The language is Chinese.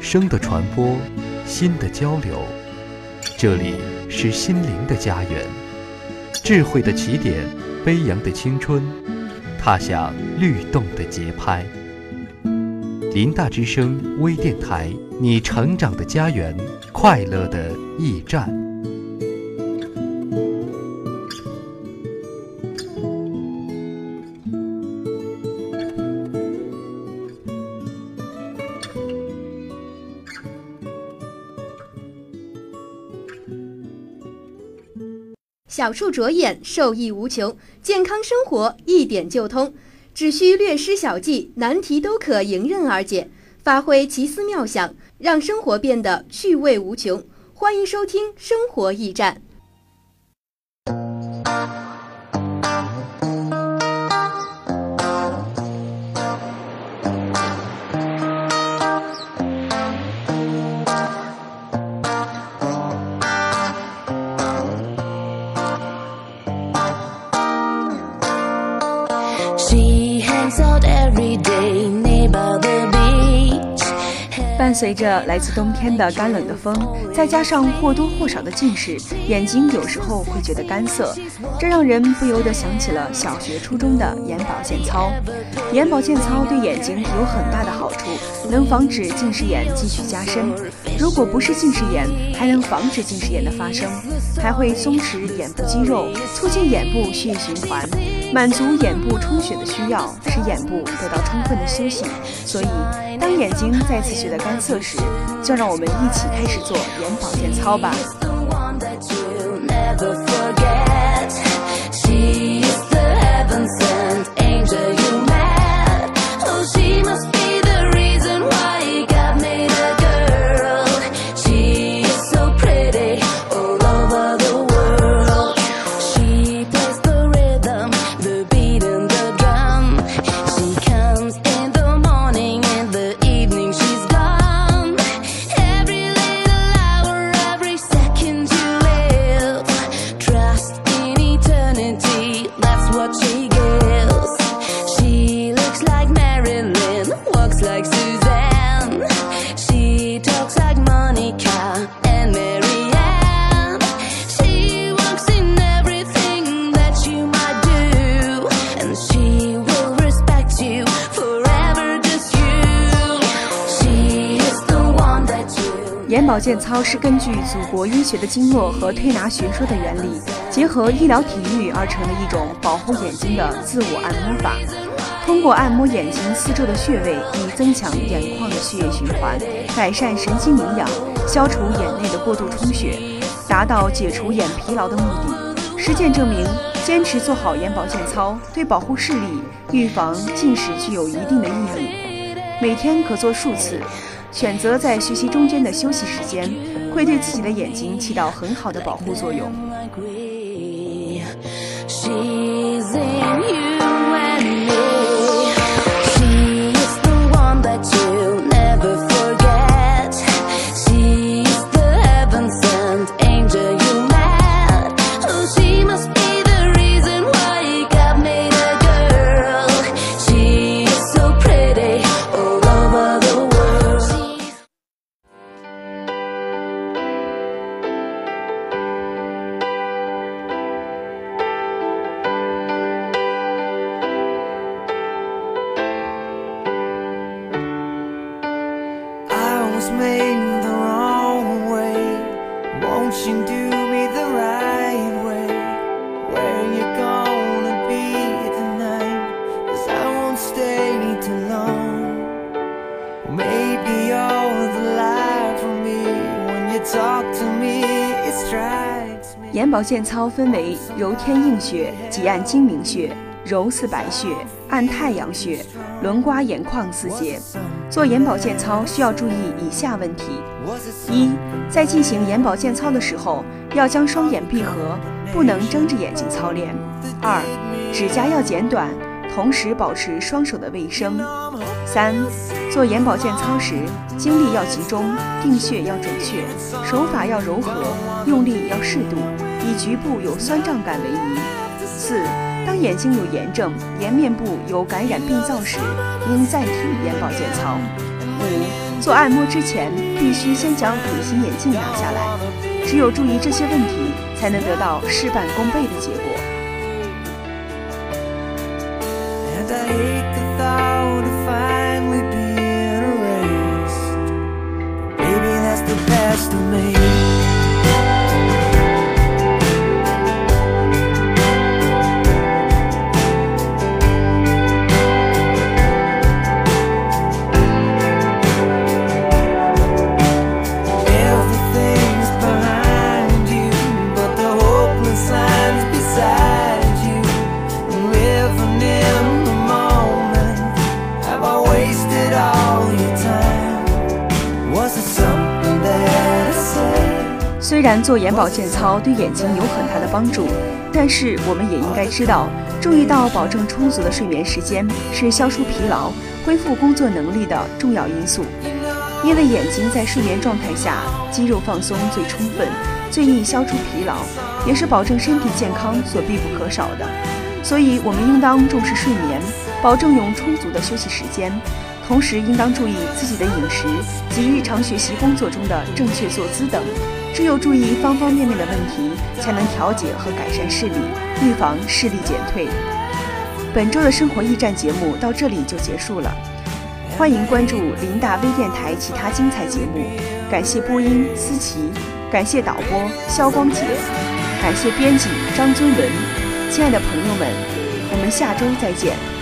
声的传播，心的交流，这里是心灵的家园，智慧的起点，飞扬的青春，踏响律动的节拍。林大之声微电台，你成长的家园，快乐的驿站。小处着眼，受益无穷；健康生活一点就通，只需略施小计，难题都可迎刃而解。发挥奇思妙想，让生活变得趣味无穷。欢迎收听《生活驿站》。伴随着来自冬天的干冷的风，再加上或多或少的近视，眼睛有时候会觉得干涩，这让人不由得想起了小学、初中的眼保健操。眼保健操对眼睛有很大的好处，能防止近视眼继续加深。如果不是近视眼，还能防止近视眼的发生，还会松弛眼部肌肉，促进眼部血液循环，满足眼部充血的需要，使眼部得到充分的休息。所以，当眼睛再次觉得干涩时，就让我们一起开始做眼保健操吧。she 眼保健操是根据祖国医学的经络和推拿学说的原理，结合医疗体育而成的一种保护眼睛的自我按摩法。通过按摩眼睛四周的穴位，以增强眼眶的血液循环，改善神经营养，消除眼内的过度充血，达到解除眼疲劳的目的。实践证明，坚持做好眼保健操，对保护视力、预防近视具有一定的意义。每天可做数次。选择在学习中间的休息时间，会对自己的眼睛起到很好的保护作用。眼保健操分为揉天应穴、挤按睛明穴、揉四白穴、按太阳穴、轮刮眼眶四节。做眼保健操需要注意以下问题：一，在进行眼保健操的时候，要将双眼闭合，不能睁着眼睛操练；二，指甲要剪短，同时保持双手的卫生；三。做眼保健操时，精力要集中，定穴要准确，手法要柔和，用力要适度，以局部有酸胀感为宜。四，当眼睛有炎症、颜面部有感染病灶时，应暂停眼保健操。五，做按摩之前，必须先将隐形眼镜拿下来，只有注意这些问题，才能得到事半功倍的结果。虽然做眼保健操对眼睛有很大的帮助，但是我们也应该知道，注意到保证充足的睡眠时间是消除疲劳、恢复工作能力的重要因素。因为眼睛在睡眠状态下肌肉放松最充分，最易消除疲劳，也是保证身体健康所必不可少的。所以，我们应当重视睡眠，保证有充足的休息时间，同时应当注意自己的饮食及日常学习工作中的正确坐姿等。只有注意方方面面的问题，才能调节和改善视力，预防视力减退。本周的生活驿站节目到这里就结束了，欢迎关注林大微电台其他精彩节目。感谢播音思琪，感谢导播肖光杰，感谢编辑张尊文。亲爱的朋友们，我们下周再见。